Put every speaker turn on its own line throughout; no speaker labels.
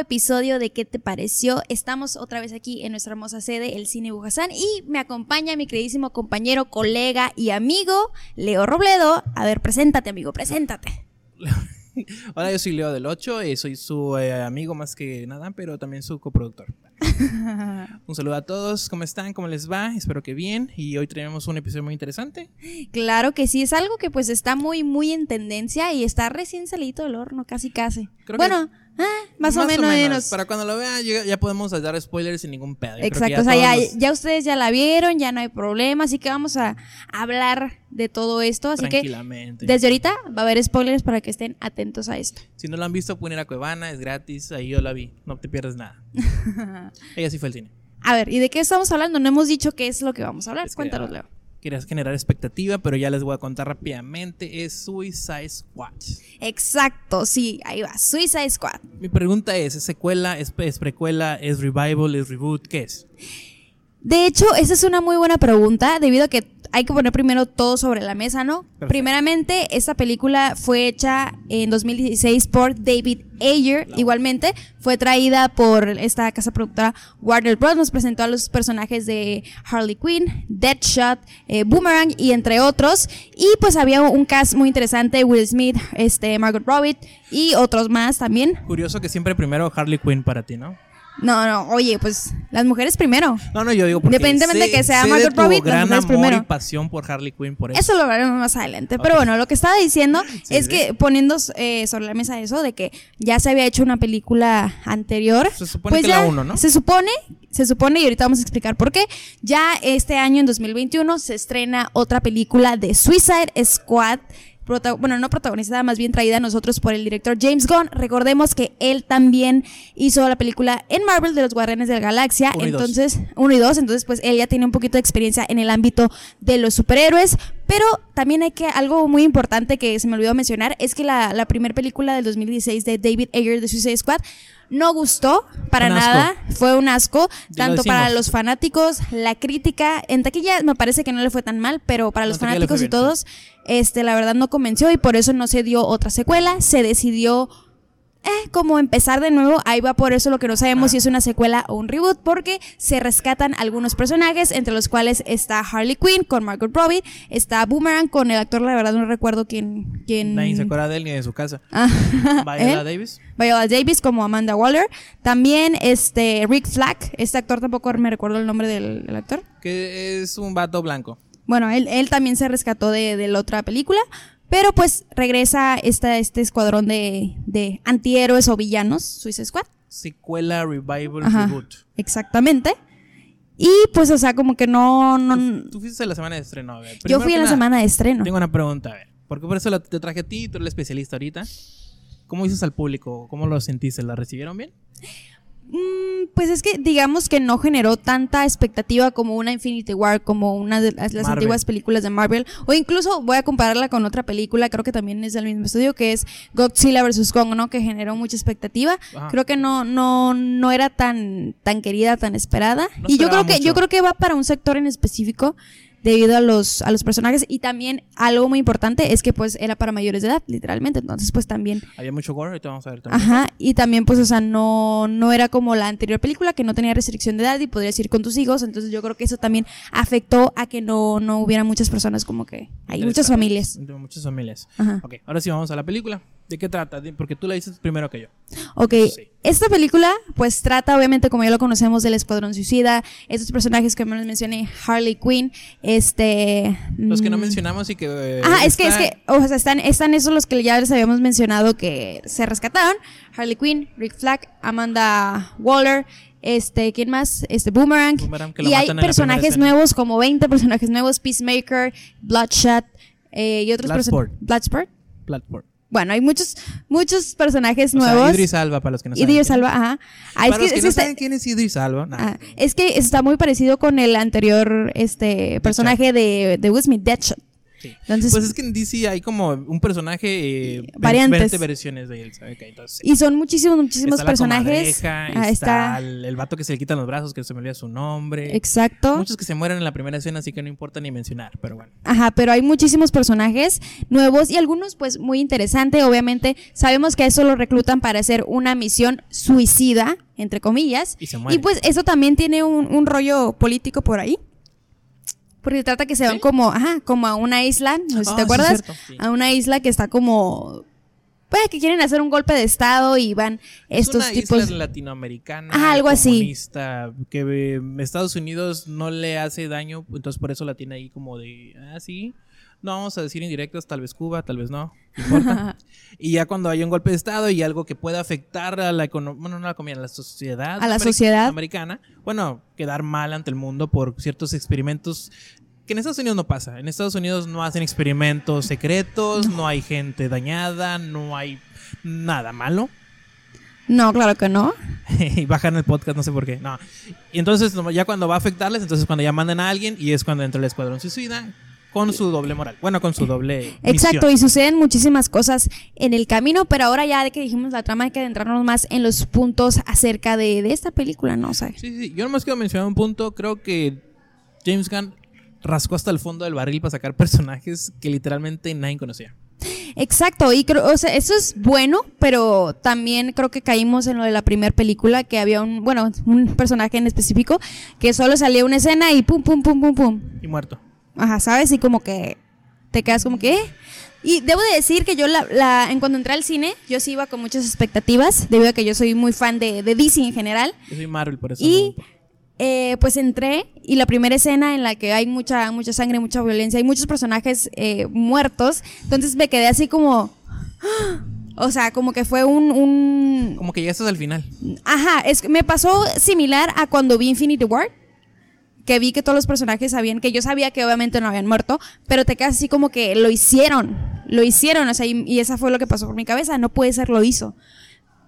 episodio de ¿Qué te pareció? Estamos otra vez aquí en nuestra hermosa sede, el Cine Bujasán, y me acompaña mi queridísimo compañero, colega y amigo, Leo Robledo. A ver, preséntate, amigo, preséntate.
Hola, yo soy Leo del 8 y soy su eh, amigo más que nada, pero también su coproductor. un saludo a todos, ¿cómo están? ¿Cómo les va? Espero que bien. Y hoy tenemos un episodio muy interesante.
Claro que sí, es algo que pues está muy, muy en tendencia y está recién salido del horno, casi, casi. bueno, Ah, más, o, menos,
Para cuando lo vean, ya, podemos dar spoilers sin ningún pedo.
Exacto, o sea, ya, ustedes ya la vieron, ya no hay problema, así que vamos a hablar de todo esto. Así que desde ahorita va a haber spoilers para que estén atentos a esto.
Si no lo han visto, pueden ir a Cuevana, es gratis, ahí yo la vi, no te pierdes nada. Ella sí fue al cine.
A ver, ¿y de qué estamos hablando? No hemos dicho qué es lo que vamos a hablar. Cuéntanos, Leo
querías generar expectativa, pero ya les voy a contar rápidamente, es Suicide Squad.
Exacto, sí, ahí va, Suicide Squad.
Mi pregunta es, ¿es secuela, es, es precuela, es revival, es reboot? ¿Qué es?
De hecho, esa es una muy buena pregunta, debido a que hay que poner primero todo sobre la mesa, ¿no? Primeramente, esta película fue hecha en 2016 por David Ayer. Igualmente, fue traída por esta casa productora Warner Bros. Nos presentó a los personajes de Harley Quinn, Deadshot, eh, Boomerang y entre otros. Y pues había un cast muy interesante: Will Smith, este, Margot Robbie y otros más también.
Curioso que siempre primero Harley Quinn para ti, ¿no?
No, no, oye, pues las mujeres primero.
No, no, yo digo porque
Independientemente de que sea Margot Robbie,
gran las mujeres amor y pasión por Harley Quinn por eso.
Eso lo veremos más adelante. Pero bueno, lo que estaba diciendo es que poniendo eh, sobre la mesa eso de que ya se había hecho una película anterior.
Se supone pues que la uno, ¿no?
Se supone, se supone, y ahorita vamos a explicar por qué. Ya este año, en 2021, se estrena otra película de Suicide Squad bueno, no protagonizada, más bien traída a nosotros por el director James Gunn. Recordemos que él también hizo la película en Marvel de los Guardianes de la Galaxia, entonces, uno y dos, entonces pues él ya tiene un poquito de experiencia en el ámbito de los superhéroes, pero también hay que, algo muy importante que se me olvidó mencionar, es que la, la primera película del 2016 de David Ayer de Suicide Squad no gustó para nada, fue un asco, tanto para los fanáticos, la crítica, en taquilla me parece que no le fue tan mal, pero para los fanáticos y todos, este, la verdad no convenció y por eso no se dio otra secuela, se decidió eh, como empezar de nuevo, ahí va por eso lo que no sabemos si es una secuela o un reboot, porque se rescatan algunos personajes, entre los cuales está Harley Quinn con Margot Robbie, está Boomerang con el actor, la verdad no recuerdo quién... quién...
Nadie se acuerda de él ni de su casa. Ah, Viola Davis.
Viola Davis como Amanda Waller. También este Rick Flack, este actor tampoco me recuerdo el nombre del, actor.
Que es un vato blanco.
Bueno, él, él también se rescató de, de la otra película. Pero pues regresa esta, este escuadrón de, de antihéroes o villanos, Suicide Squad.
Secuela, revival, reboot.
Exactamente. Y pues, o sea, como que no. no
tú, fuiste a la semana de estreno, a ver.
Yo fui a la semana de estreno.
Tengo una pregunta, a ver. Porque por eso te traje a ti, tú eres el especialista ahorita. ¿Cómo dices al público? ¿Cómo lo sentiste? ¿La recibieron bien?
Mm, pues es que digamos que no generó tanta expectativa como una Infinity War, como una de las, antiguas películas de Marvel. O incluso voy a compararla con otra película, creo que también es del mismo estudio, que es Godzilla vs. Kong, ¿no? Que generó mucha expectativa. Creo que no, no, no era tan, tan querida, tan esperada. y yo creo que, yo creo que va para un sector en específico debido a los, a los personajes y también algo muy importante es que pues era para mayores de edad, literalmente, entonces pues también...
Había mucho gore, ahorita vamos a ver también.
Ajá, y también pues o sea, no, no era como la anterior película que no tenía restricción de edad y podrías ir con tus hijos, entonces yo creo que eso también afectó a que no, no hubiera muchas personas como que... Hay muchas familias.
Muchas familias. Ajá. Ok, ahora sí vamos a la película. ¿De qué trata? Porque tú la dices primero que yo.
Ok, esta película pues trata obviamente como ya lo conocemos del Escuadrón Suicida, estos personajes que me mencioné, Harley Quinn, este...
Los que no mm, mencionamos y que...
ah, es que, es que, o sea, están, están esos los que ya les habíamos mencionado que se rescataron, Harley Quinn, Rick Flag, Amanda Waller, este, ¿quién más? Este, Boomerang. y hay personajes nuevos, como 20 personajes nuevos, Peacemaker, Bloodshot, eh, y otros personajes... Bloodsport.
Bloodsport.
Bueno, hay muchos, muchos personajes nuevos.
Sea, Idris Alba, para los que no saben.
Idris Alba, ajá.
Ah, para los que, no saben quién es Idris Alba.
Ah, es que está muy parecido con el anterior este personaje de, de Will Smith, Deadshot.
Sí.
Entonces,
Pues es que en DC hay como un personaje. Eh,
Variantes.
20 versiones de él.
y son muchísimos, muchísimos
está la
personajes.
comadreja,
Ah,
está,
está-
el, el vato que se le quitan los brazos, que se me olvida su nombre.
Exacto.
Muchos que se mueren en la primera escena, así que no importa ni mencionar, pero bueno.
Ajá, pero hay muchísimos personajes nuevos y algunos pues muy interesante. Obviamente sabemos que eso lo reclutan para hacer una misión suicida, entre comillas.
Y se muere.
Y pues eso también tiene un, un rollo político por ahí. Porque trata que se van
¿Sí?
como, ajá, como a una isla, no sé si
Ah,
te
sí,
acuerdas,
sí.
a una isla que está como, pues que quieren hacer un golpe de estado y van estos
es una
tipos.
isla latinoamericana,
Ajá, algo así.
comunista, que eh, Estados Unidos no le hace daño, entonces por eso la tiene ahí como de, ah, sí, no vamos a decir indirectos, tal vez Cuba, tal vez no, no importa. y ya cuando hay un golpe de estado y algo que pueda afectar a la economía, bueno, no a la economía, a la sociedad,
A la sociedad.
americana, bueno, quedar mal ante el mundo por ciertos experimentos que en Estados Unidos no pasa. En Estados Unidos no hacen experimentos secretos, no hay gente dañada, no hay nada malo.
No, claro que no.
y bajan el podcast, no sé por qué. No. Y entonces, no, ya cuando va a afectarles, entonces cuando ya mandan a alguien y es cuando entra el escuadrón suicida con su doble moral. Bueno, con su doble.
Exacto,
misión.
y suceden muchísimas cosas en el camino, pero ahora ya de que dijimos la trama hay que adentrarnos más en los puntos acerca de, de esta película, ¿no? O sea,
Sí, sí. Yo nomás quiero mencionar un punto. Creo que James Gunn rascó hasta el fondo del barril para sacar personajes que literalmente nadie conocía.
exacto, y creo, o sea, eso es bueno, pero también creo que caímos en lo de la primera película, que había un, bueno, un personaje en específico que solo salía una escena y pum, pum, pum, pum, pum.
Y muerto.
Ajá, ¿sabes? Y como que te quedas como que... ¿eh? Y debo de decir que yo la, la- en cuando entré al cine, yo sí iba con muchas expectativas, debido a que yo soy muy fan de, de DC en general.
Yo soy Marvel, por eso.
Y
no-
eh, pues entré y la primera escena en la que hay mucha, mucha sangre, mucha violencia, hay muchos personajes eh, muertos, entonces me quedé así como... ¡ah! O sea, como que fue un... un
Como que ya estás al final.
Ajá, es me pasó similar a cuando vi Infinity War. Que vi que todos los personajes sabían que yo sabía que obviamente no habían muerto, pero te quedas así como que lo hicieron, lo hicieron, o sea, y, y esa fue lo que pasó por mi cabeza, no puede ser, lo hizo.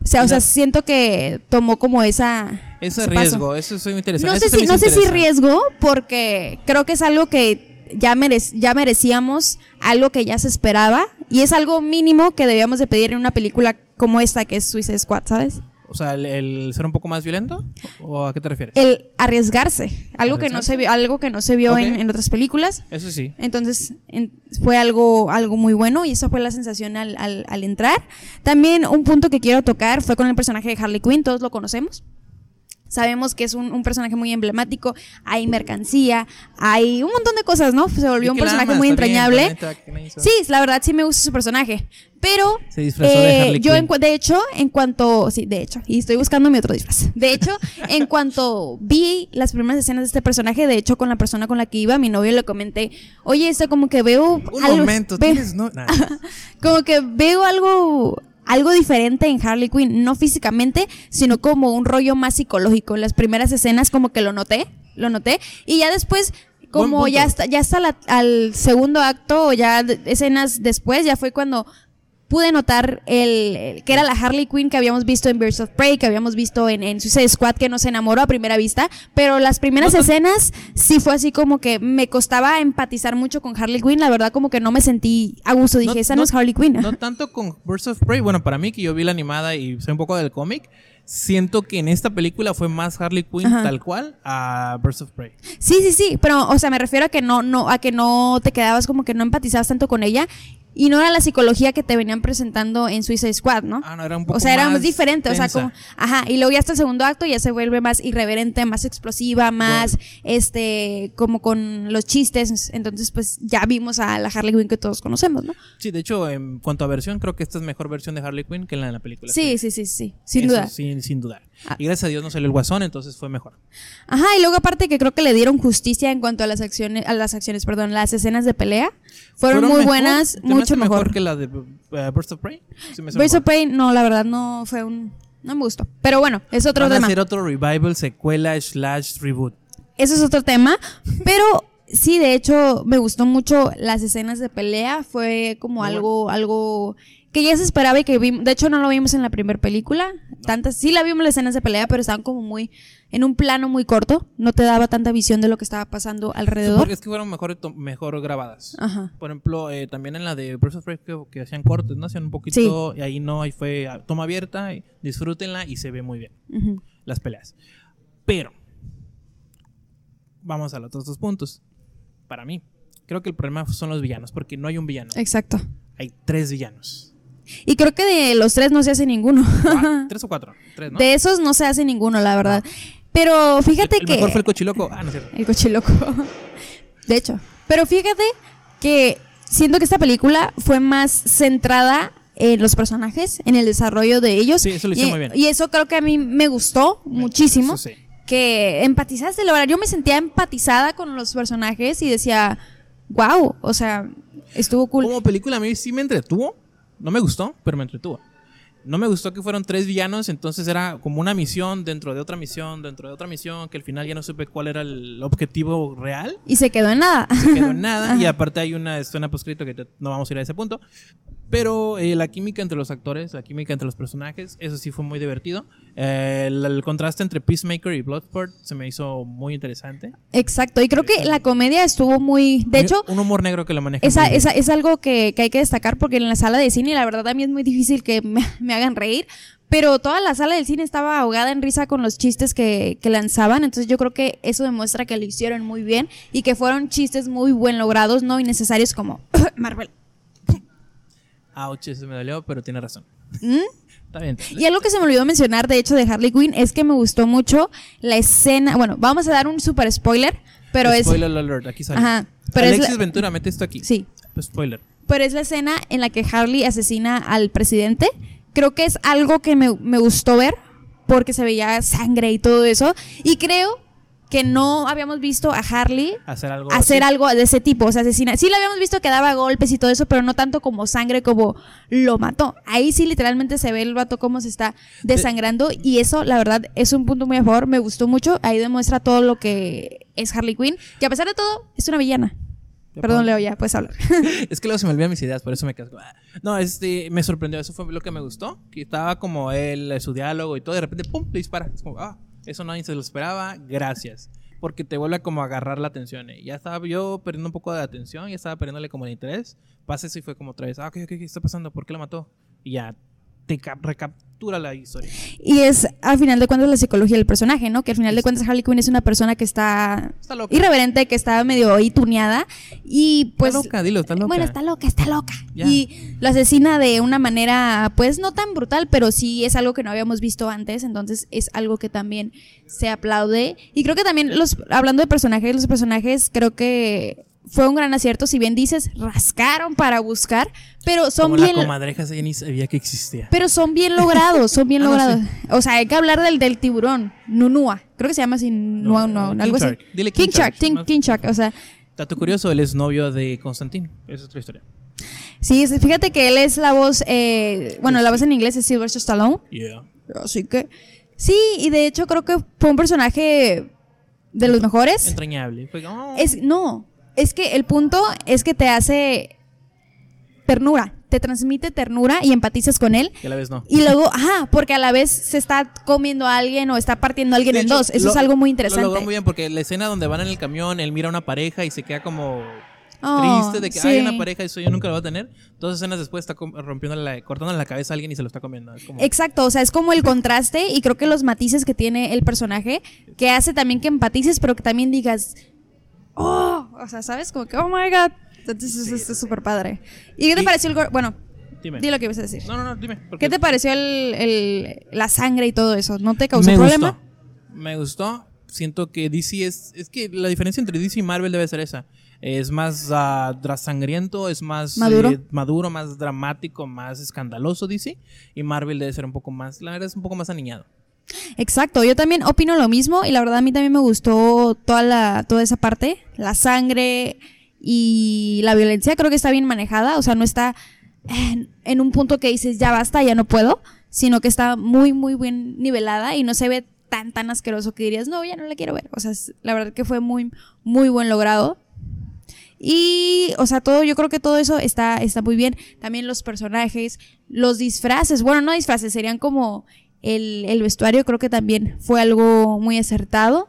O sea, o sea, siento que tomó como esa... Paso.
riesgo, eso es muy interesante.
No
Eso
sé si, no sé riesgo, porque creo que es algo que ya, merec- ya merecíamos, algo que ya se esperaba, y es algo mínimo que debíamos de pedir en una película como esta, que es Suicide Squad, ¿sabes?
O sea, el, el ser un poco más violento. ¿O a qué te refieres?
El arriesgarse, algo que no se vio, algo que no se vio en, en otras películas.
Eso sí.
Entonces en- fue algo, algo muy bueno y eso fue la sensación al, al- al entrar. También un punto que quiero tocar fue con el personaje de Harley Quinn, todos lo conocemos. Sabemos que es un, un personaje muy emblemático, hay mercancía, hay un montón de cosas, ¿no? Se volvió un personaje
amas,
muy
bien,
entrañable.
sabe.
Sí, la verdad sí me gusta su personaje. Pero
Se disfrazó de
eh,
Harley
yo en de hecho, en cuanto, sí, de hecho, y estoy buscando mi otro disfraz. De hecho, en cuanto vi las primeras escenas de este personaje, de hecho, con la persona con la que iba, mi novio le comenté, oye, esto como que veo
Un
algo,
momento,
ve-
tienes no.
Como que veo algo algo diferente en Harley Quinn, no físicamente, sino como un rollo más psicológico. En las primeras escenas como que lo noté, lo noté y ya después como ya está ya está la- al segundo acto o ya escenas después ya fue cuando pude notar el, el- que era la Harley Quinn que habíamos visto en Birds of Prey, que habíamos visto en, en Suicide Squad, que nos enamoró a primera vista, pero las primeras escenas sí fue así como que me costaba empatizar mucho con Harley Quinn, la verdad como que no me sentí a gusto, dije,
No-
esa no,
no-
es Harley Quinn.
No tanto con Birds of Prey. Bueno, para mí, que yo vi la animada y sé un poco del cómic, siento que en esta película fue más Harley Quinn
Ajá.
tal cual a Birds of Prey.
Sí, sí, sí, pero o sea, me refiero a que no no a que no te quedabas como que no empatizabas tanto con ella y no era la psicología que te venían presentando en Suicide Squad, ¿no?
Ah, no, era un poco
o sea, era
más
diferente, o sea, como, ajá, y luego ya hasta el segundo acto ya se vuelve más irreverente, más explosiva, más, este, como con los chistes, entonces pues ya vimos a la Harley Quinn que todos conocemos, ¿no?
Sí, de hecho, en cuanto a versión, creo que esta es mejor versión de Harley Quinn que la de la película.
Sí, sí, sí, sí, sin
Eso
duda.
Sin, sin dudar.
Ah.
Y gracias a Dios no salió el guasón, entonces fue mejor.
Ajá, y luego aparte que creo que le dieron justicia en cuanto a las acciones, a las acciones, perdón, las escenas de pelea, fueron, muy
mejor,
buenas,
¿se me
mucho
hace
mejor.
que la de uh, Birds of Prey. Hace
Birds
mejor.
of Prey, no, la verdad no fue un, no me gustó. Pero bueno, es otro
Van a
tema.
hacer otro revival, secuela, slash, reboot.
Eso es otro tema, pero sí, de hecho, me gustó mucho las escenas de pelea. Fue como
Muy
algo, algo que ya se esperaba y que vimos, de hecho no lo vimos en la primera película, tantas, sí la vimos en las escenas de pelea, pero estaban como muy, en un plano muy corto, no te daba tanta visión de lo que estaba pasando alrededor.
Porque es que fueron mejor, mejor grabadas.
Ajá.
Por ejemplo, eh, también en la de Birds of que, que hacían cortes, ¿no? Hacían un poquito, y ahí no, ahí fue toma abierta, y disfrútenla y se ve muy bien las peleas. Pero, vamos a los otros dos puntos. Para mí, creo que el problema son los villanos, porque no hay un villano,
Exacto.
hay tres villanos.
Y creo que de los tres no se hace ninguno.
¿Tres o cuatro? Tres, ¿no?
De esos no se hace ninguno, la verdad. Pero fíjate
el, el
que...
mejor fue el cochiloco. Ah, no es cierto.
El cochiloco. De hecho. Pero fíjate que siento que esta película fue más centrada en los personajes, en el desarrollo de ellos.
Sí, eso lo
y,
hicieron muy bien.
y eso creo que a mí me gustó muchísimo.
Sí.
Que empatizaste, la verdad, yo me sentía empatizada con los personajes y decía, wow, o sea, estuvo cool.
Como película a mí sí me entretuvo. No me gustó, pero me entretuvo. No me gustó que fueron tres villanos, entonces era como una misión dentro de otra misión, dentro de otra misión, que al final ya no supe cuál era el objetivo real.
Y se quedó en nada.
Se quedó en nada. y aparte hay una escena poscrito que te- no vamos a ir a ese punto. Pero eh, la química entre los actores, la química entre los personajes, eso sí fue muy divertido. Eh, el, el contraste entre Peacemaker y Bloodsport se me hizo muy interesante.
Exacto, y creo que la comedia estuvo muy... De hecho,
un humor negro que lo maneja.
Esa, esa, es algo que, que hay que destacar porque en la sala de cine la verdad a mí es muy difícil que me, me hagan reír, pero toda la sala del cine estaba ahogada en risa con los chistes que, que lanzaban, entonces yo creo que eso demuestra que lo hicieron muy bien y que fueron chistes muy buen logrados, no innecesarios como Marvel.
Ouch, eso me dolió, pero tiene razón.
¿Mm?
Está bien.
Y algo que se me olvidó mencionar de hecho de Harley Quinn es que me gustó mucho la escena, bueno, vamos a dar un super spoiler, pero es...
Spoiler alert, aquí sale.
Ajá, pero es
Alexis
la-
Ventura, mete esto aquí.
Sí,
Pues spoiler.
pero es la escena en la que Harley asesina al presidente. Creo que es algo que me, me gustó ver porque se veía sangre y todo eso. Y creo que no habíamos visto a Harley
Hacer algo.
hacer algo de ese tipo, o sea, asesina. Sí lo habíamos visto que daba golpes y todo eso, pero no tanto como sangre como lo mató. Ahí sí literalmente se ve el vato cómo se está desangrando y eso la verdad es un punto muy a favor, me gustó mucho. Ahí demuestra todo lo que es Harley Quinn, que a pesar de todo es una villana. Perdón, Leo, ya puedes hablar.
Es que luego se me olvidan mis ideas, por eso me casco. Ah. No, este, me sorprendió, eso fue lo que me gustó. Que estaba como él, su diálogo y todo, de repente, ¡pum! le dispara. Es como, ah, eso nadie se lo esperaba, gracias. Porque te vuelve como a agarrar la atención. eh. Ya estaba yo perdiendo un poco de atención, ya estaba perdiéndole como el interés. Pasa eso y fue como otra vez, ah, ok, ok, ¿qué está pasando? ¿Por qué lo mató? Y ya te cap- recaptura la historia.
Y es al final de cuentas la psicología del personaje, ¿no? Que al final de cuentas Harley Quinn es una persona que está
Está loca.
irreverente, que está medio ahí tuneada y pues
está loca, dilo, está loca.
Bueno, está loca, está loca.
Ya.
Y lo asesina de una manera, pues no tan brutal, pero sí es algo que no habíamos visto antes, entonces es algo que también se aplaude. Y creo que también los, hablando de personajes, los personajes creo que fue un gran acierto, si bien dices, rascaron para buscar, pero son
como
bien...
la comadreja ni sabía que existía.
Pero son bien logrados, son bien
Ah, no,
logrados. O sea, hay que hablar del, del tiburón, Nunua. Creo que se llama así, Nunua,
no,
no, algo así.
Dile
King
King
Shark,
Shark,
King, King Shark, o sea,
Dato curioso, él es novio de Constantine. Esa es otra historia.
sí, fíjate que él es la voz, eh, bueno, la voz en inglés es Sylvester Stallone.
Yeah.
Así que sí, y de hecho creo que fue un personaje de los mejores.
Entrañable. Fue oh.
Es no, es que el punto es que te hace ternura, te transmite ternura y empatizas con él.
que a la vez no.
Y luego, ajá, porque a la vez se está comiendo a alguien o está partiendo a alguien
De
en
hecho,
dos. Eso
lo-
es algo muy
Lo
interesante.
logró muy bien porque la escena donde van en el camión, él mira a una pareja y se queda como
Oh,
triste de que
sí.
hay una pareja y eso yo nunca lo voy a tener. Dos escenas después está rompiéndole la, cortándole la cabeza a alguien y se lo está comiendo. Es como,
Exacto, o sea, es como el contraste y creo que los matices que tiene el personaje que hace también que empatices, pero que también digas, oh, o sea, ¿sabes? Como que, oh my god. Entonces, eso está súper padre. ¿Y qué te
Y-
pareció el gore? Bueno,
dime.
di lo que ibas a decir.
No, no, no, dime.
¿Qué te pareció el, el- la sangre y todo eso? ¿No te causó
me
problema?
Gustó. Me gustó. Siento que DC es. Es que la diferencia entre DC y Marvel debe ser esa. Es más dra- sangriento, es más
¿Maduro?
eh, maduro, más dramático, más escandaloso DC. Y Marvel debe ser un poco más. La verdad es un poco más aniñado.
Exacto, yo también opino lo mismo y la verdad a mí también me gustó toda la toda esa parte, la sangre y la violencia creo que está bien manejada, o sea, no está en, un punto que dices ya basta, ya no puedo, sino que está muy muy bien nivelada y no se ve tan tan asqueroso que dirías, "No, ya no la quiero ver." O sea, es- la verdad que fue muy muy buen logrado. Y, o sea, todo, yo creo que todo eso está, está muy bien. También los personajes, los disfraces, bueno, no disfraces, serían como el, el vestuario, creo que también fue algo muy acertado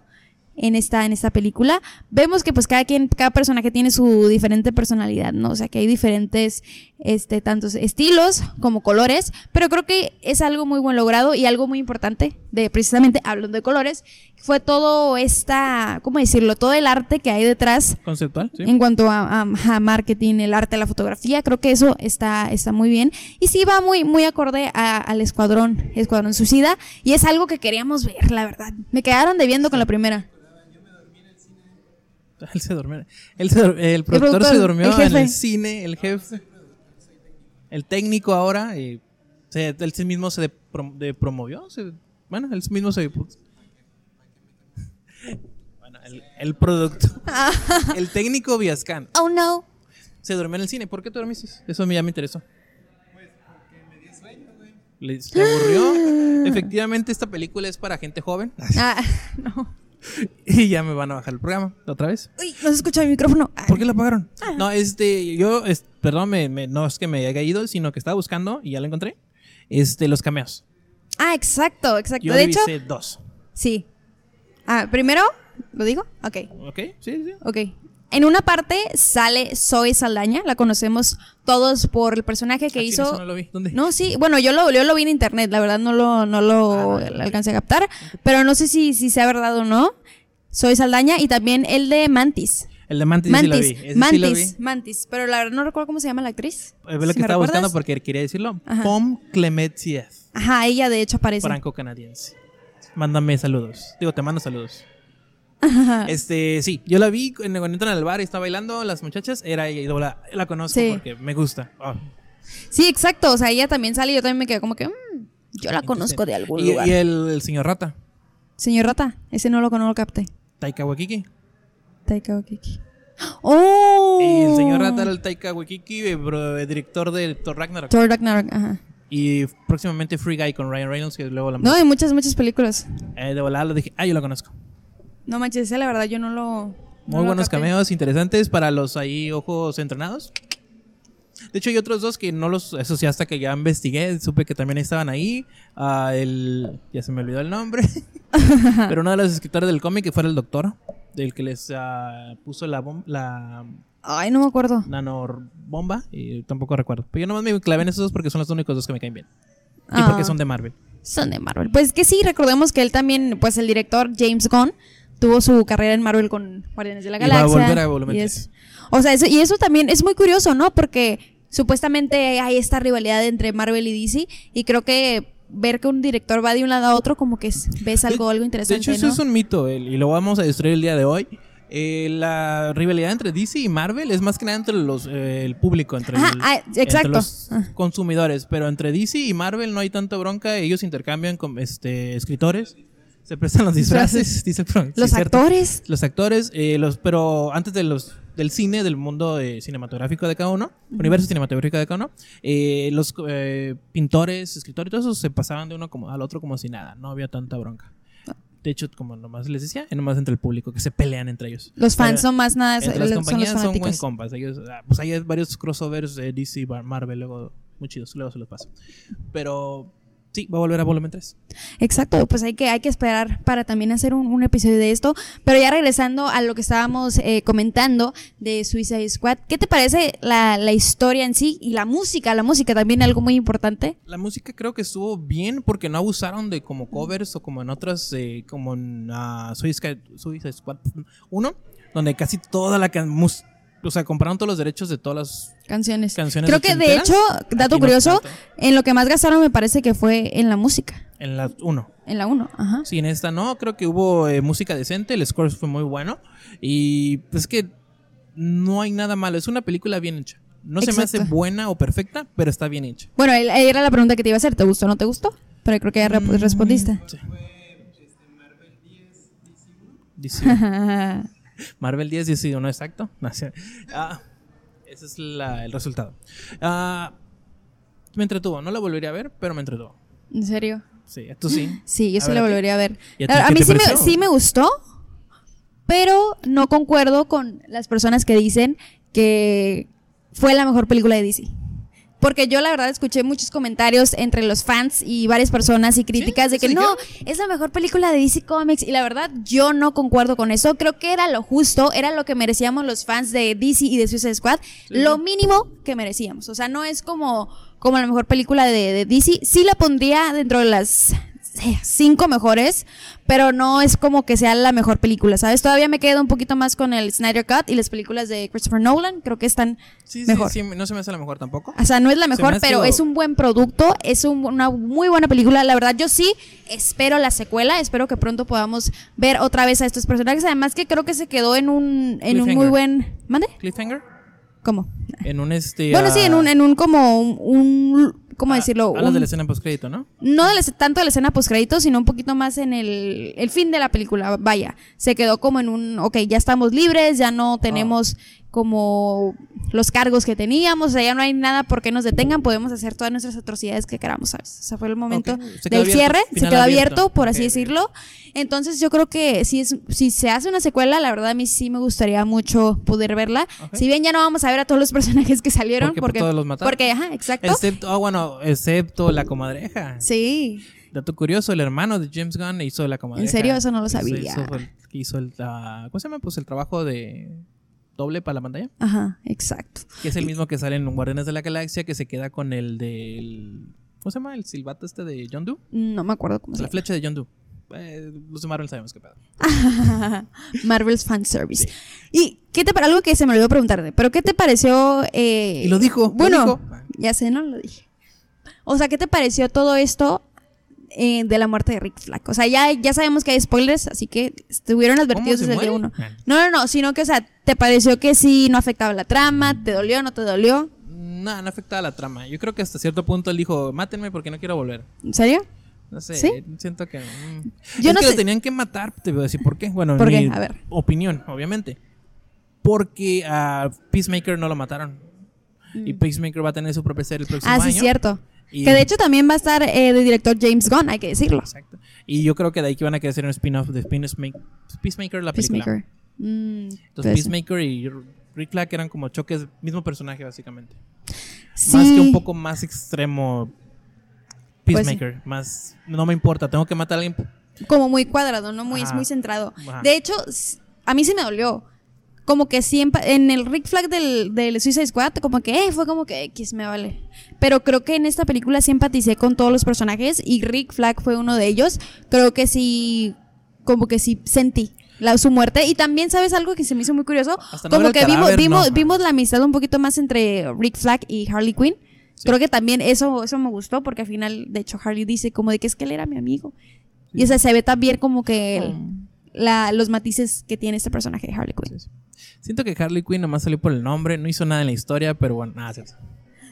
en esta, en esta película. Vemos que pues cada quien, cada personaje tiene su diferente personalidad, ¿no? O sea que hay diferentes, este, tantos estilos como colores, pero creo que es algo muy buen logrado y algo muy importante de precisamente, hablando de colores, fue todo esta, ¿cómo decirlo? Todo el arte que hay detrás.
Conceptual, sí.
En cuanto a, a, marketing, el arte, la fotografía, creo que eso está, está muy bien. Y sí va muy, muy acorde a, al Escuadrón, Escuadrón Suicida, y es algo que queríamos ver, la verdad. Me quedaron debiendo con la primera.
Él se durmió. Él se, el, productor el, se durmió en el cine, el jefe. El técnico ahora. Y, o sea, él mismo se de, de promovió. Se, bueno, él mismo se. bueno, el, el producto. el técnico Viascan.
Oh no.
Se durmió en el cine. ¿Por qué te dormiste? Eso ya me interesó. Pues porque me dio sueño, güey. Le, se aburrió. Efectivamente, esta película es para gente joven.
Ah, no.
y ya me van a bajar el programa otra vez.
Uy, no se escucha mi micrófono.
¿Por qué lo apagaron? Ah. No, este, yo, perdón, me, no es que me haya ido, sino que estaba buscando y ya lo encontré. Este, los cameos.
Ah, exacto, exacto.
Yo
de hecho,
dos.
Sí. Ah, primero, ¿lo digo? Ok.
Ok, sí, sí.
Ok. En una parte sale Zoe Saldaña, la conocemos todos por el personaje que
Ah,
hizo.
Eso no lo vi. ¿Dónde?
No, sí, bueno, yo lo, yo lo vi en internet, la verdad no lo, no lo
Ah,
alcancé a captar, pero no sé si, si sea verdad o no. Soy Saldaña y también el de Mantis.
El de Mantis,
Mantis,
sí lo vi.
Mantis,
sí lo vi.
Mantis, pero la verdad no recuerdo cómo se llama la actriz.
Es lo
¿Sí
que estaba buscando
recuerdas?
porque quería decirlo.
Ajá.
Pom Clemetiev,
Ajá, ella de hecho aparece.
franco-canadiense. Mándame saludos. Digo, te mando saludos. Este, sí, yo la vi en- cuando entran al bar y está bailando las muchachas. Era ella y la, la conozco
Sí.
porque me gusta. Ah.
Sí, exacto, o sea, ella también sale y yo también me quedé como que, mm, yo la conozco de algún
Y,
lugar.
y el, el señor Rata,
Señor Rata, ese no lo, no lo capté.
Taika Waikiki.
Taika Waititi. ¡Oh!
Y el señor Rata era el Taika Waikiki, eh, bro, eh, director de Thor Ragnarok.
Thor Ragnarok, ajá.
Y próximamente Free Guy con Ryan Reynolds, que luego la
No, hay muchas, muchas películas.
eh, de volada lo dije, ah, yo la conozco.
No manches, ese la verdad yo no lo.
Muy
lo
buenos
capté.
cameos interesantes para los ahí ojos entrenados. De hecho, hay otros dos que no los. Eso sí, hasta que ya investigué, supe que también estaban ahí. Ah, el. Ya se me olvidó el nombre. Pero uno de los escritores del cómic que fuera el doctor, del que les ah, puso la, bom- la
Ay, no me acuerdo.
nanobomba. Y tampoco recuerdo. Pero yo nomás me clavé en esos dos porque son los únicos dos que me caen bien. Y
Ah.
porque son de Marvel.
Son de Marvel. Pues que sí, recordemos que él también, pues el director James Gunn tuvo su carrera en Marvel con Guardianes de la
Y va a
Galaxia.
volver a
y
tres.
es- O sea, eso, y eso también es muy curioso, ¿no? Porque supuestamente hay esta rivalidad entre Marvel y DC y creo que ver que un director va de un lado a otro como que es- ves algo, algo
De
interesante,
hecho, eso
¿no?
es un mito el- y lo vamos a destruir el día de hoy. Eh, la rivalidad entre DC y Marvel es más que nada entre los, eh, el público, entre,
Ajá,
el-
ah,
entre los
Ah.
consumidores. Pero entre DC y Marvel no hay tanta bronca. Ellos intercambian con este, escritores, se prestan los disfraces, dice Frank. Sí,
Los
cierto.
actores.
Los actores, eh, los, pero antes de los del cine, del mundo eh, cinematográfico de cada uno, universo cinematográfico de cada uno, eh, los eh, pintores, escritores, todos esos se pasaban de uno como al otro como si nada, no había tanta bronca. De hecho, como nomás les decía, nomás entre el público que se pelean entre ellos.
Los fans
Pero
son más nada,
entre
son
las
los
compañías son, buen
fanáticos.
compas. Ellos, ah, pues hay varios crossovers de DC Marvel, luego muy chidos, luego se los paso. Pero sí, va a volver a volumen 3.
Exacto, pues hay que, hay que esperar para también hacer un, un episodio de esto. Pero ya regresando a lo que estábamos eh, comentando de Suicide Squad, ¿qué te parece la, la historia en sí y la música? La música también algo muy importante.
La música creo que estuvo bien porque no abusaron de como covers o como en otras, eh, como en ah, Suicide, Suicide Squad 1, donde casi toda la mus- o sea, compraron todos los derechos de todas las
Canciones.
canciones.
Creo que de hecho, dato
Aquí no
curioso, en lo que más gastaron me parece que fue en la música.
En la 1.
En la 1, ajá.
Sí, en esta no, creo que hubo eh, música decente, el score fue muy bueno y pues que no hay nada malo, es una película bien hecha. No se me hace
Exacto.
buena o perfecta, pero está bien hecha.
Bueno, el- era la pregunta que te iba a hacer, ¿te gustó o no te gustó? Pero creo que ya rep- respondiste.
Sí. Marvel 10, 11, ¿no? Exacto. Ah, ese es la- el resultado. Ah, me entretuvo. No la volvería a ver, pero me entretuvo.
¿En serio?
Sí, tú sí.
Sí, yo
A
sí
ver,
la volvería a ver.
¿Y a
A, mí sí me, sí me gustó, pero no concuerdo con las personas que dicen que fue la mejor película de DC. Porque yo la verdad escuché muchos comentarios entre los fans y varias personas y críticas de que
¿Sí
no, es la mejor película de DC Comics. Y la verdad yo no concuerdo con eso. Creo que era lo justo, era lo que merecíamos los fans de DC y de Suicide Squad. Lo mínimo que merecíamos. O sea, no es como, como la mejor película de, de DC. Sí la pondría dentro de las cinco mejores, pero no es como que sea la mejor película, ¿sabes? Todavía me quedo un poquito más con el Snyder Cut y las películas de Christopher Nolan. Creo que están
Sí,
mejor.
sí, sí, no se me hace la mejor tampoco.
O sea, no es la mejor,
me
pero es un buen producto, es un- una muy buena película. La verdad, yo sí espero la secuela, espero que pronto podamos ver otra vez a estos personajes. Además que creo que se quedó en un, en un muy buen... ¿Mande?
Cliffhanger.
¿Cómo?
En un este.
Bueno, sí, en un, en un como un... un- ¿Cómo
ah,
decirlo?
Hablas
Un-
de la escena postcrédito, ¿no?
no de la- tanto de la escena postcrédito, sino un poquito más en el, el fin de la película. Vaya, se quedó como en un, ok, ya estamos libres, ya no tenemos como los cargos que teníamos, o sea, ya no hay nada por qué nos detengan, podemos hacer todas nuestras atrocidades que queramos, ¿sabes? O sea, fue el momento del
abierto,
cierre, se quedó abierto,
abierto.
por así decirlo. Entonces yo creo que si, es, si se hace una secuela, la verdad a mí sí me gustaría mucho poder verla. Si bien ya no vamos a ver a todos los personajes que salieron,
Porque,
porque,
pues, todos los mataron.
porque, ajá, exacto.
Excepto, ah, bueno, excepto la comadreja.
Sí.
Dato curioso, el hermano de James Gunn hizo la comadreja.
¿En serio? Eso no lo sabía.
Hizo, el- hizo el, ah, ¿cómo se llama? Pues el trabajo de doble para la pantalla.
Ajá, exacto.
Que es el mismo que sale en Guardianes de la Galaxia, que se queda con el del... ¿Cómo se llama? El silbato este de John Doe.
No me acuerdo cómo se
La
llama.
flecha de John Doe. Eh, los de Marvel sabemos qué pedo.
Marvel's Fan Service. ¿Y qué te algo que se me olvidó preguntarte? ¿Pero qué te pareció? eh,
Y lo dijo, lo
Bueno,
dijo.
ya sé, no lo dije. O sea, ¿qué te pareció todo esto eh, de la muerte de Rick Flag? O sea, ya, ya sabemos que hay spoilers, así que estuvieron advertidos desde el día uno.
Ah.
No, no, no, sino que, o sea, ¿te pareció que sí no afectaba la trama? ¿Te dolió, no te dolió?
No, no afectaba la trama. Yo creo que hasta cierto punto él dijo, mátenme porque no quiero volver.
¿En serio?
No sé,
¿Sí?
siento que... mm.
Yo
es
no
que
sé.
lo tenían que matar, te voy a decir por qué. Bueno,
¿Por
mi
qué? A ver.
opinión, obviamente. Porque a Peacemaker no lo mataron. Y Peacemaker va a tener su propia serie el próximo
Mm. Ah, sí,
año.
cierto.
Y-
Que de hecho también va a estar eh, de director James Gunn, hay que decirlo.
Exacto. Y yo creo que de ahí que van a querer hacer un spin-off de Peacemaker, Peacemaker la película.
Peacemaker. Mm,
Entonces
puede ser.
Peacemaker y Rick Flag eran como choques, mismo personaje básicamente.
Sí.
Más que un poco más extremo
Pues
Peacemaker. Más, no me importa, tengo que matar a alguien.
como muy cuadrado, ¿no? Muy, es
Ajá.
muy centrado. De hecho, a mí sí me dolió. Como que siempre, en el Rick Flag del, del Suicide Squad, como que eh, fue como que X me vale. Pero creo que en esta película sí empaticé con todos los personajes y Rick Flag fue uno de ellos. Creo que sí, como que sí sentí la, su muerte. Y también, ¿sabes algo que se me hizo muy curioso?
Hasta no
como
el
que vimos, vimos,
no.
vimos la amistad un poquito más entre Rick Flag y Harley Quinn. Creo que también eso, eso me gustó porque al final, de hecho, Harley dice como de que es que él era mi amigo. Y o sea, se ve también como que el- la- los matices que tiene este personaje de Harley Quinn.
Sí. Siento que Harley Quinn nomás salió por el nombre, no hizo nada en la historia, pero bueno, nada, cierto.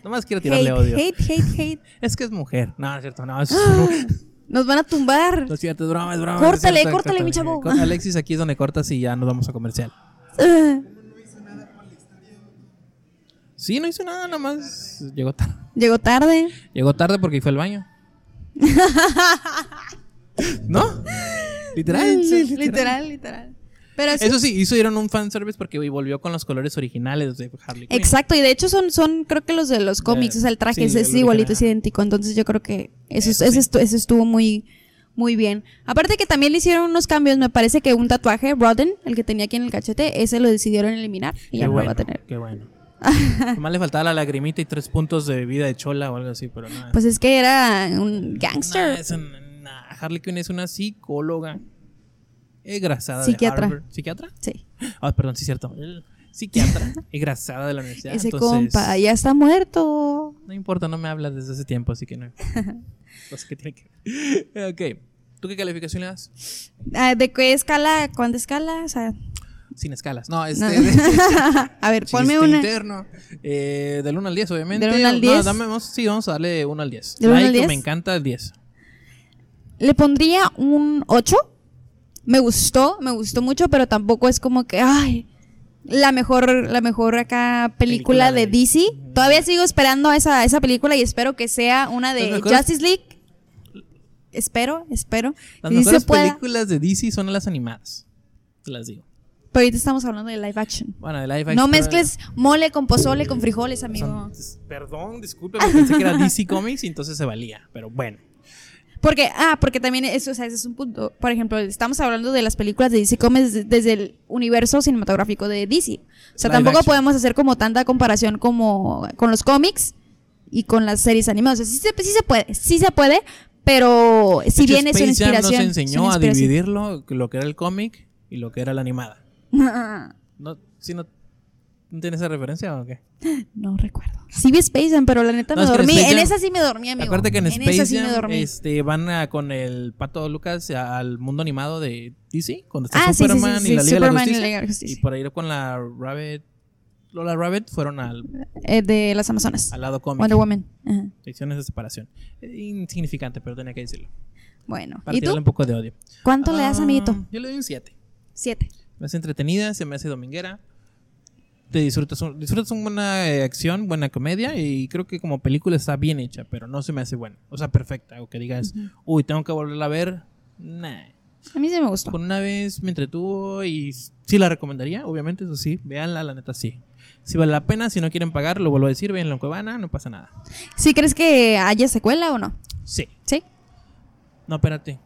Nomás quiero tirarle
Hate,
odio.
hate, hate, hate.
Es que es mujer. No, es cierto, no, es,
Nos van a tumbar.
no es cierto, es broma, es broma. no es
Córtale,
cierto,
córtale, mi chavo.
Alexis, aquí es donde cortas y ya nos vamos a comercial.
Ah,
Sí, no hizo nada, nomás llegó tarde.
Llegó tarde.
Llegó tarde porque fue al baño. ¿No? Literal, sí, literal.
literal, literal. Pero sí.
Eso sí, hicieron un fanservice porque volvió con los colores originales de Harley Quinn.
Exacto, y de hecho son, son creo que los de los cómics, o sea, el traje
sí,
es, igualito, es idéntico, entonces yo creo que eso,
Eso
eso,
sí.
estu- eso estuvo muy, muy bien. Aparte que también le hicieron unos cambios, me parece que un tatuaje, Roden, el que tenía aquí en el cachete, ese lo decidieron eliminar y ya no
bueno,
lo va a tener.
qué bueno. Nomás le faltaba la lagrimita y tres puntos de vida de chola o algo así, pero nada.
Pues es que era un
Nah,
gangster.
es un- nah, Harley Quinn es una psicóloga egresada
Psiquiatra.
de Harvard. ¿Psiquiatra?
Sí,
Ah, perdón, sí es cierto. Psiquiatra, egresada de la universidad.
ese
entonces,
compa ya está muerto.
No importa, no me hablas desde ese tiempo, así que no. no sé qué tiene que ver. Ok. ¿Tú qué calificación le das?
Ah, ¿De qué escala? ¿Cuánta escala? O sea,
Sin escalas. No, este.
no.
de-
a ver, ponme una.
interno. Eh, del 1 al 10, obviamente.
¿Del uno al
No,
10?
dame, vamos, sí, vamos a darle 1 al 10.
¿Del uno al
Like,
10?
me encanta el 10.
Le pondría un 8. Me gustó, me gustó mucho, pero tampoco es como que, ay, la mejor, la mejor acá película,
Película
de
de-
DC. Todavía sigo esperando esa, esa película y espero que sea una de
mejores-
Justice League. Espero, espero.
Las mejores películas de DC son las animadas. Te las digo.
Pero ahorita estamos hablando de live action.
Bueno, de live action.
No mezcles mole con pozole con frijoles, amigo.
Son- perdón, disculpe, me pensé que era DC Comics y entonces se valía. Pero bueno.
Porque, ah, porque también eso, o sea, ese es un punto. Por ejemplo, estamos hablando de las películas de DC Comics desde, el universo cinematográfico de DC. O sea,
Live
tampoco
action.
podemos hacer como tanta comparación como con los cómics y con las series animadas. O sea, sí se, sí se puede, sí se puede, pero si
hecho,
bien es una
Space Jam
inspiración.
nos enseñó a
inspiración.
dividirlo, lo que era el cómic y lo que era la animada. No, ¿sí no, ¿no tienes esa referencia o qué?
No recuerdo. Sí vi Space Jam, pero la neta
No,
me
en
dormí. En esa sí me dormí, amigo.
Acuérdate que en,
esa
Space
sí me
Jam
dormí.
este, van a- con el pato Lucas a- al mundo animado de DC, cuando está
Ah, sí, sí, sí,
Superman
sí,
y la Liga
Superman
de
y
la.
Liga de la Justicia.
Y por ir con la Rabbit, Lola Rabbit fueron al,
Eh, de las Amazonas.
al lado cómico.
Wonder Woman. Ajá.
Secciones de separación. Eh, Insignificante, pero tenía que decirlo.
Bueno.
Para
¿Y tú?
un poco de odio.
¿Cuánto le das,
Ah,
amiguito?
Yo le doy un 7.
Siete.
Me hace entretenida, se me hace dominguera. Te disfrutas, un- disfrutas una buena eh, acción, buena comedia y creo que como película está bien hecha, pero no se me hace buena. O sea, perfecta. O que digas, uy, tengo que volverla a ver. Nah.
A mí sí me gustó.
Con una vez me entretuvo y sí la recomendaría, obviamente, eso sí. Véanla, la neta sí. Si vale la pena, si no quieren pagar, lo vuelvo a decir, véanlo en Cuevana, no pasa nada.
¿Sí crees que haya secuela o no?
Sí.
Sí.
No, espérate.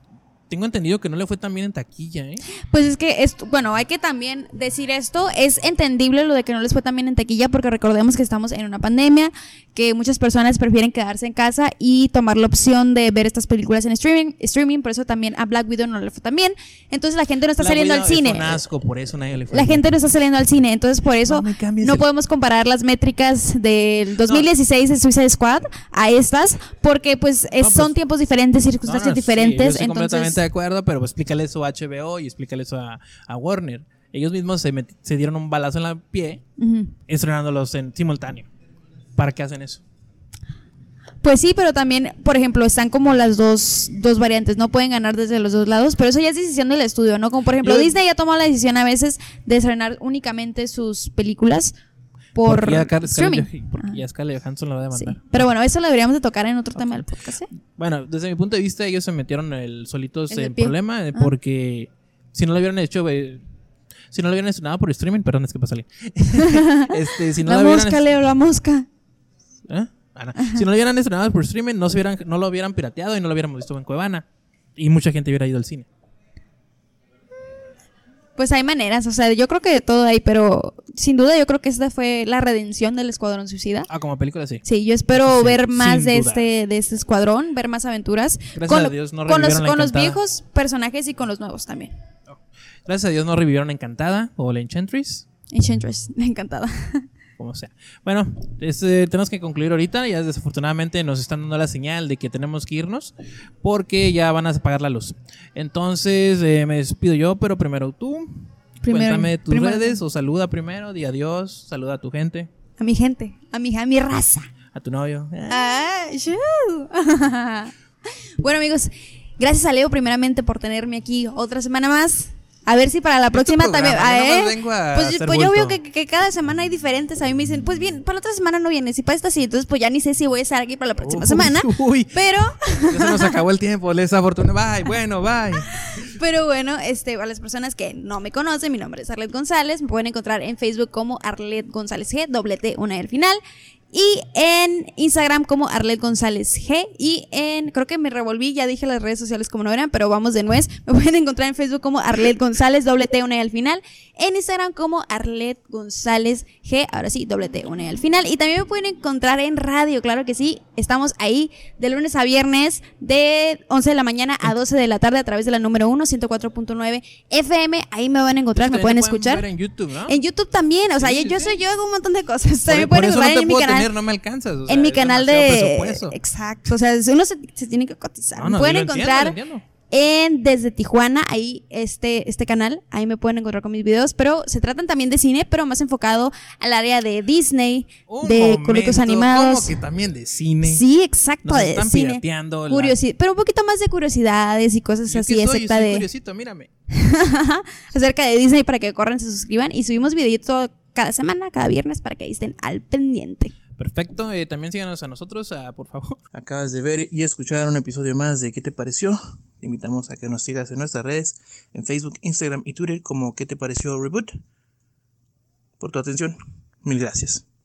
Tengo entendido que no le fue tan bien en taquilla, ¿eh?
Pues es que, esto, bueno, hay que también decir esto. Es entendible lo de que no les fue tan bien en taquilla porque recordemos que estamos en una pandemia, que muchas personas prefieren quedarse en casa y tomar la opción de ver estas películas en streaming. streaming por eso también a Black Widow no le fue tan bien. Entonces la gente no está saliendo al cine.
Es un asco, por eso nadie le fue
La
bien.
gente no está saliendo al cine, entonces por eso
No el-
podemos comparar las métricas del 2016 de Suicide Squad a estas, porque pues, es-
No, pues-
son tiempos diferentes, circunstancias
no, sí,
diferentes,
yo estoy completamente
entonces
de acuerdo, pero explícale eso a HBO y explícale eso a, a Warner. Ellos mismos se, dieron un balazo en la pie estrenándolos en simultáneo. ¿Para qué hacen eso?
Pues sí, pero también, por ejemplo, están como las dos, dos variantes, no pueden ganar desde los dos lados, pero eso ya es decisión del estudio, ¿no? Como por ejemplo,
Yo-
Disney ya tomó la decisión a veces de estrenar únicamente sus películas por
porque ya, Car-
streaming.
Scarlett Joh- porque ya Scarlett Johansson lo va a
Sí.
demandar.
Pero bueno, eso lo deberíamos de tocar en otro tema del podcast, ¿eh?
Bueno, desde mi punto de vista, ellos se metieron el solitos en problema eh,
Ah.
porque si no lo hubieran hecho, eh, si no lo hubieran estrenado por streaming, perdón, es que pasó este, si no
la mosca, Leo, la mosca.
¿Eh? Ah, no. Si no lo hubieran estrenado por streaming, no, se hubieran, no lo hubieran pirateado y no lo hubiéramos visto en Cuevana. Y mucha gente hubiera ido al cine.
Pues hay maneras, o sea, yo creo que de todo hay, pero sin duda yo creo que esta fue la redención del Escuadrón Suicida.
Ah, como película sí.
Sí, yo espero
Sí,
ver más de
duda.
este, de este escuadrón, ver más aventuras.
Gracias
con,
a Dios no
con los,
la
con los viejos personajes y con los nuevos también.
Gracias a Dios no revivieron Encantada o la Enchantress,
Enchantress, encantada.
Como sea. Bueno, este, tenemos que concluir ahorita. Ya desafortunadamente nos están dando la señal de que tenemos que irnos porque ya van a apagar la luz. Entonces eh, me despido yo, pero primero tú.
Primero
Cuéntame tus
Primero
redes o saluda primero, di adiós, saluda a tu gente,
A mi gente, a mi, a mi raza.
a tu novio.
Ah, bueno, amigos, gracias a Leo primeramente por tenerme aquí otra semana más. A ver si para la próxima
programa,
también.
yo
¿eh?
vengo a
Pues,
hacer
pues yo veo que, que cada semana hay diferentes. A mí me dicen, pues bien, para la otra semana no vienes y para esta sí. Entonces, pues ya ni sé si voy a estar aquí para la próxima
Uy,
semana.
Uy,
Pero,
ya se nos acabó el tiempo, desafortunadamente. Bye, bueno, bye.
pero bueno, este, a las personas que no me conocen, mi nombre es Arlet González. Me pueden encontrar en Facebook como Arlet González G, doble T, una al final. Y en Instagram como Arlet González G. Y en, creo que me revolví, ya dije las redes sociales como no eran, pero vamos de nuez. Me pueden encontrar en Facebook como Arlet González, doble T, una E al final. En Instagram como Arlet González G, ahora sí, doble T, una al final. Y también me pueden encontrar en radio, claro que sí. Estamos ahí de lunes a viernes de 11 de la mañana a 12 de la tarde a través de la número 1, 104.9 FM. Ahí me van a encontrar, me pueden escuchar.
ver en YouTube, ¿no?
En YouTube también, o sea,
Sí,
yo,
sí,
yo
sí.
soy yo hago un montón de cosas. También pueden
no
encontrar
te
en mi canal.
tener, no me alcanzas. o sea,
en mi canal de exacto, o sea, uno se, se tiene que cotizar.
No, no,
pueden encontrar
entiendo.
En desde Tijuana, ahí este este canal, ahí me pueden encontrar con mis videos, pero se tratan también de cine, pero más enfocado al área de Disney,
Un
de cómicos animados.
¿Cómo que también de cine?
Sí, exacto,
Nos
de
están
cine.
pirateando la-
Curiosi- pero un poquito más de curiosidades y cosas
Yo
así
soy,
acerca
soy
de
curiosito, mírame.
acerca de Disney para que corran, se suscriban y subimos videito cada semana, cada viernes para que ahí estén al pendiente.
Perfecto, eh, también síganos a nosotros, ah, por favor.
Acabas de ver y escuchar un episodio más de ¿Qué te pareció?
Te invitamos a que nos sigas en nuestras redes, en Facebook, Instagram y Twitter como ¿Qué te pareció Reboot? Por tu atención, mil gracias.